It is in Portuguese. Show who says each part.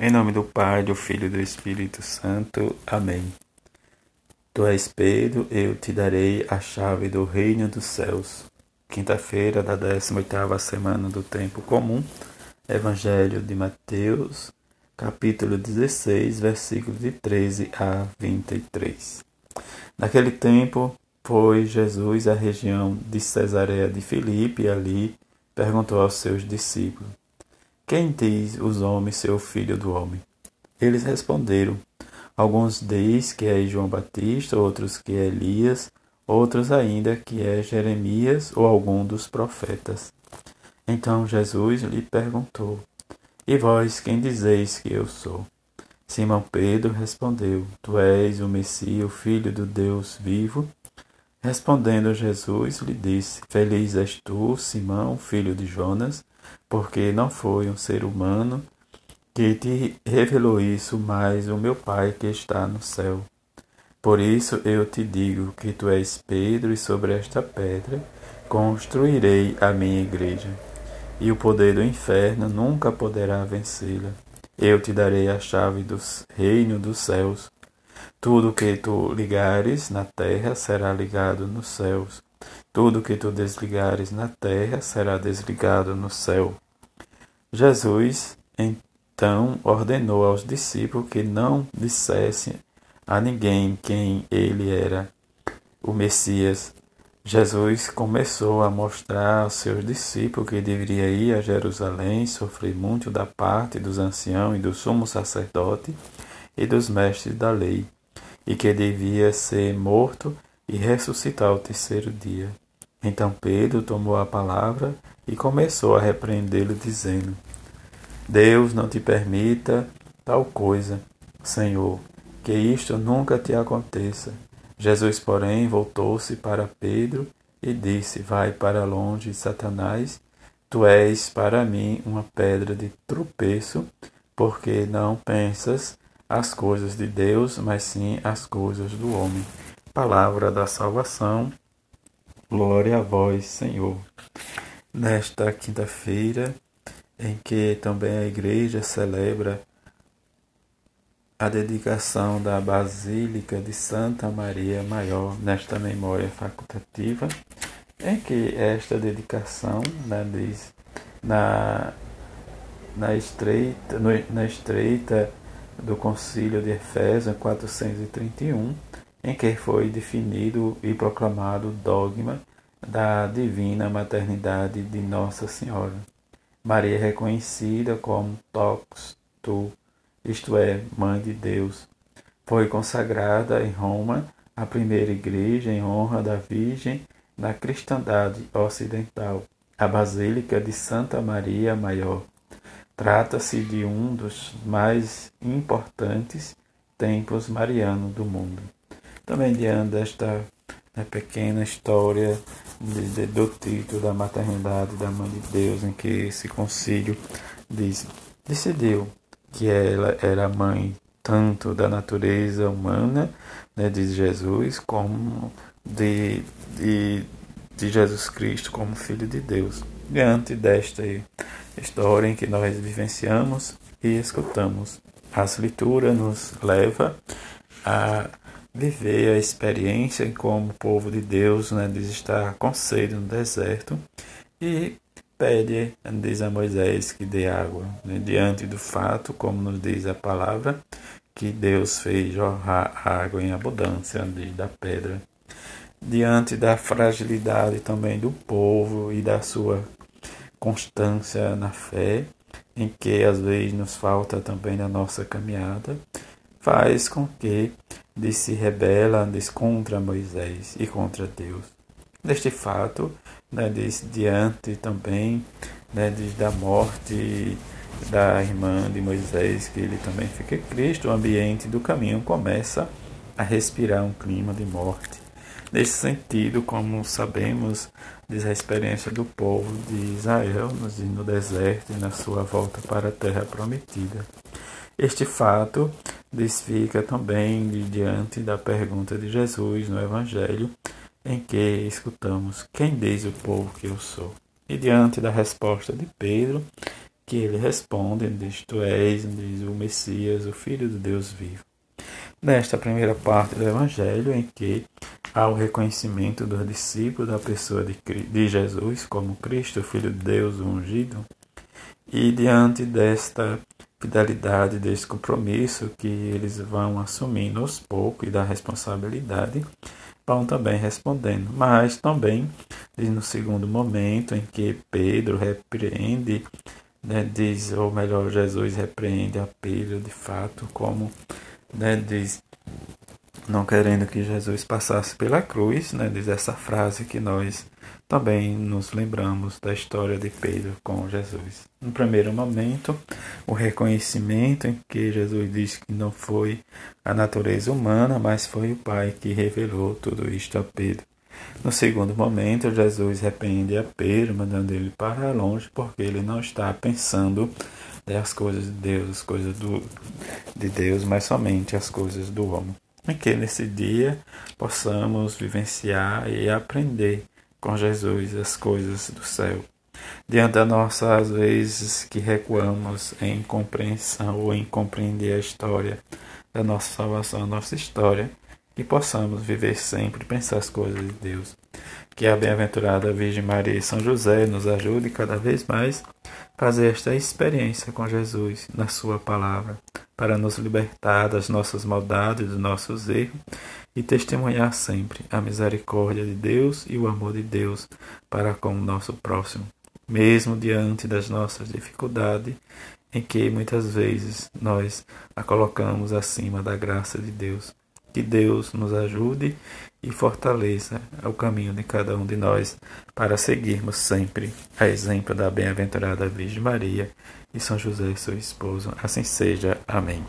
Speaker 1: Em nome do Pai, do Filho e do Espírito Santo. Amém. Tu és Pedro, eu te darei a chave do reino dos céus. Quinta-feira da 18ª semana do tempo comum. Evangelho de Mateus, capítulo 16, versículos de 13 a 23. Naquele tempo, foi Jesus à região de Cesareia de Filipe e ali perguntou aos seus discípulos: quem diz os homens ser o filho do homem? Eles responderam: Alguns diz que é João Batista, outros que é Elias, outros ainda que é Jeremias ou algum dos profetas. Então Jesus lhe perguntou: E vós quem dizeis que eu sou? Simão Pedro respondeu: Tu és o Messias, o filho do Deus vivo. Respondendo Jesus, lhe disse: Feliz és tu, Simão, filho de Jonas porque não foi um ser humano que te revelou isso, mas o meu Pai que está no céu. Por isso eu te digo que tu és Pedro, e sobre esta pedra construirei a minha igreja, e o poder do inferno nunca poderá vencê-la. Eu te darei a chave do reino dos céus. Tudo que tu ligares na terra será ligado nos céus, tudo que tu desligares na terra será desligado no céu. Jesus então ordenou aos discípulos que não dissessem a ninguém quem ele era, o Messias. Jesus começou a mostrar aos seus discípulos que deveria ir a Jerusalém, sofrer muito da parte dos anciãos e do sumo sacerdote e dos mestres da lei, e que devia ser morto e ressuscitar ao terceiro dia. Então Pedro tomou a palavra e começou a repreendê-lo, dizendo: Deus não te permita tal coisa, Senhor, que isto nunca te aconteça. Jesus, porém, voltou-se para Pedro e disse: Vai para longe, Satanás, tu és para mim uma pedra de tropeço, porque não pensas as coisas de Deus, mas sim as coisas do homem. Palavra da salvação. Glória a vós, Senhor. Nesta quinta-feira, em que também a Igreja celebra a dedicação da Basílica de Santa Maria Maior, nesta memória facultativa, em que esta dedicação né, diz, na, na, estreita, no, na estreita do Concílio de Efésios 431, em que foi definido e proclamado o dogma da divina maternidade de Nossa Senhora. Maria é reconhecida como Tox Tu, isto é, Mãe de Deus. Foi consagrada em Roma a primeira igreja em honra da Virgem na cristandade ocidental, a Basílica de Santa Maria Maior. Trata-se de um dos mais importantes templos marianos do mundo. Também diante desta né, pequena história de, de, do título da maternidade da Mãe de Deus, em que esse concílio diz, decidiu que ela era mãe tanto da natureza humana, né, de Jesus, como de, de, de Jesus Cristo como Filho de Deus. Diante desta história em que nós vivenciamos e escutamos, as leituras nos leva a viver a experiência como povo de Deus, né, de estar com sede no deserto e pede, diz a Moisés que dê água, né, diante do fato, como nos diz a palavra, que Deus fez jorrar água em abundância da pedra. Diante da fragilidade também do povo e da sua constância na fé, em que às vezes nos falta também na nossa caminhada, faz com que de se rebela contra Moisés e contra Deus. Neste fato, né, diz, diante também né, diz, da morte da irmã de Moisés, que ele também fica Cristo, o ambiente do caminho começa a respirar um clima de morte. Nesse sentido, como sabemos, diz a experiência do povo de Israel no deserto e na sua volta para a terra prometida. Este fato desfica também de diante da pergunta de Jesus no Evangelho, em que escutamos: Quem diz o povo que eu sou? E diante da resposta de Pedro, que ele responde, diz, Tu és, diz, o Messias, o Filho de Deus vivo. Nesta primeira parte do Evangelho, em que há o reconhecimento dos discípulos da pessoa de, de Jesus como Cristo, Filho de Deus, ungido, e diante desta fidelidade, deste compromisso que eles vão assumindo aos poucos e da responsabilidade, vão também respondendo. Mas também, no segundo momento em que Pedro repreende né, diz, ou melhor, Jesus repreende a Pedro de fato, como né, diz, não querendo que Jesus passasse pela cruz, né, diz essa frase que nós também nos lembramos da história de Pedro com Jesus. No primeiro momento, o reconhecimento em que Jesus diz que não foi a natureza humana, mas foi o Pai que revelou tudo isto a Pedro. No segundo momento, Jesus repreende a Pedro, mandando ele para longe, porque ele não está pensando as coisas de Deus, as coisas do, de Deus, mas somente as coisas do homem. E que nesse dia possamos vivenciar e aprender com Jesus as coisas do céu. Diante das nossas vezes que recuamos em compreensão ou em compreender a história da nossa salvação, a nossa história, que possamos viver sempre, pensar as coisas de Deus. Que a bem-aventurada Virgem Maria e São José nos ajude cada vez mais a fazer esta experiência com Jesus na Sua palavra, para nos libertar das nossas maldades, dos nossos erros e testemunhar sempre a misericórdia de Deus e o amor de Deus para com o nosso próximo, mesmo diante das nossas dificuldades, em que muitas vezes nós a colocamos acima da graça de Deus. Que Deus nos ajude e fortaleça o caminho de cada um de nós para seguirmos sempre a exemplo da bem-aventurada Virgem Maria e São José, seu esposo. Assim seja. Amém.